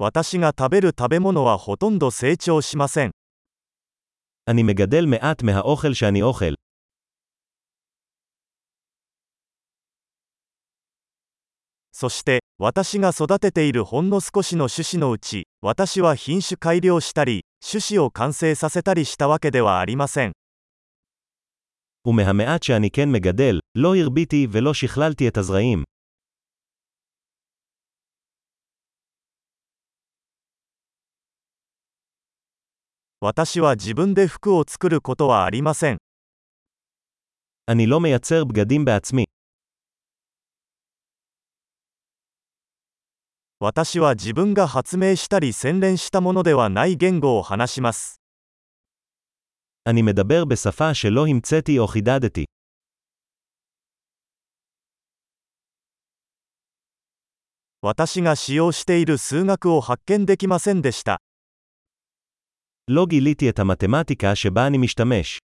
私が食べる食べ物はほとんど成長しません。 אני מגדל מעט מהאוכל שאני אוכל. そして、私が育てているほんの少しの種子のうち、私は品種改良したり、種子を完成させたりしたわけではありません。 ומהמעט שאני כן מגדל, לא הרביתי ולא שכללתי את הזרעים. 私は自分で服を作ることはありません。 אני לא מייצר בגדים בעצמי. 私は自分が発明したり洗練したものではない言語を話します。 אני מדבר בשפה שלא המצאתי או חידדתי. 私が使用している数学を発見できませんでした。 לא גיליתי את המתמטיקה שבה אני משתמש.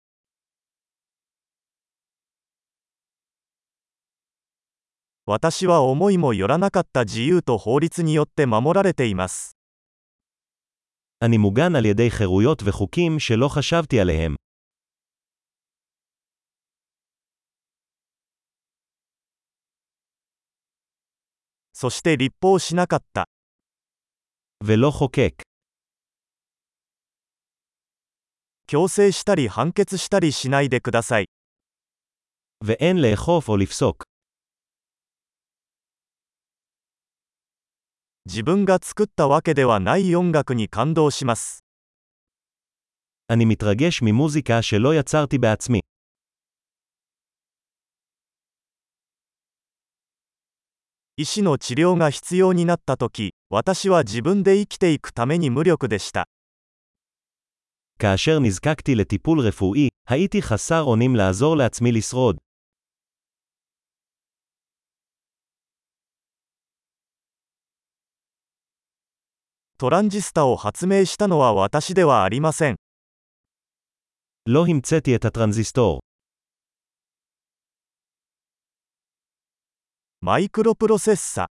私は思いもよらなかった自由と法律によって守られています。 אני מוגן על ידי חירויות וחוקים שלא חשבתי עליהם. そして立法しなかった。 ולא חוקק. 強制したり判決したりしないでください。 ואין לאכוף או לפסוק. 自分が作ったわけではない音楽に感動します。 אני מתרגש ממוזיקה שלא יצרתי בעצמי. 医師の治療が必要になったとき、私は自分で生きていくために無力でした。 כאשר נזקקתי לטיפול רפואי, הייתי חסר אונים לעזור לעצמי לשרוד. トランジスタを発明したのは私ではありません。 לא המצאתי את הטרנזיסטור. マイクロプロセッサ、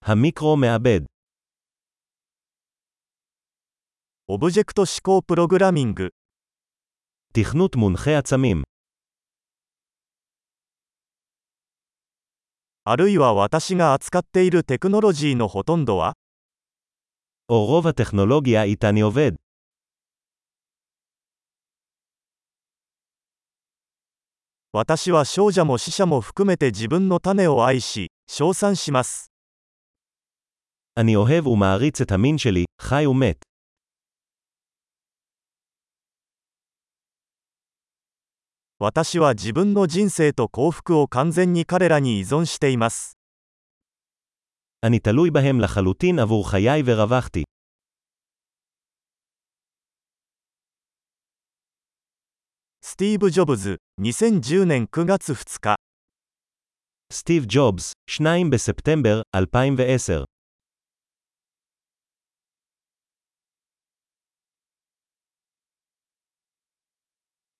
המיקרו מעבד. オブジェクト思考プログラミング、 תכנות מונחה עצמים. あるいは私が扱っているテクノロジーのほとんどは או רוב הטכנולוגיה איתה אני עובד. 私は少女も死者も含めて自分の種を愛し、称賛します。 אני אוהב ומעריץ את המין שלי, חי ומת. 私は自分の人生と幸福を完全に彼らに依存しています。 אני תלוי בהם לחלוטין עבור חיי ורווחתי. スティーブ・ジョブズ、2010年9月2日。 סטיב ג'ובס, 2 בספטמבר 2010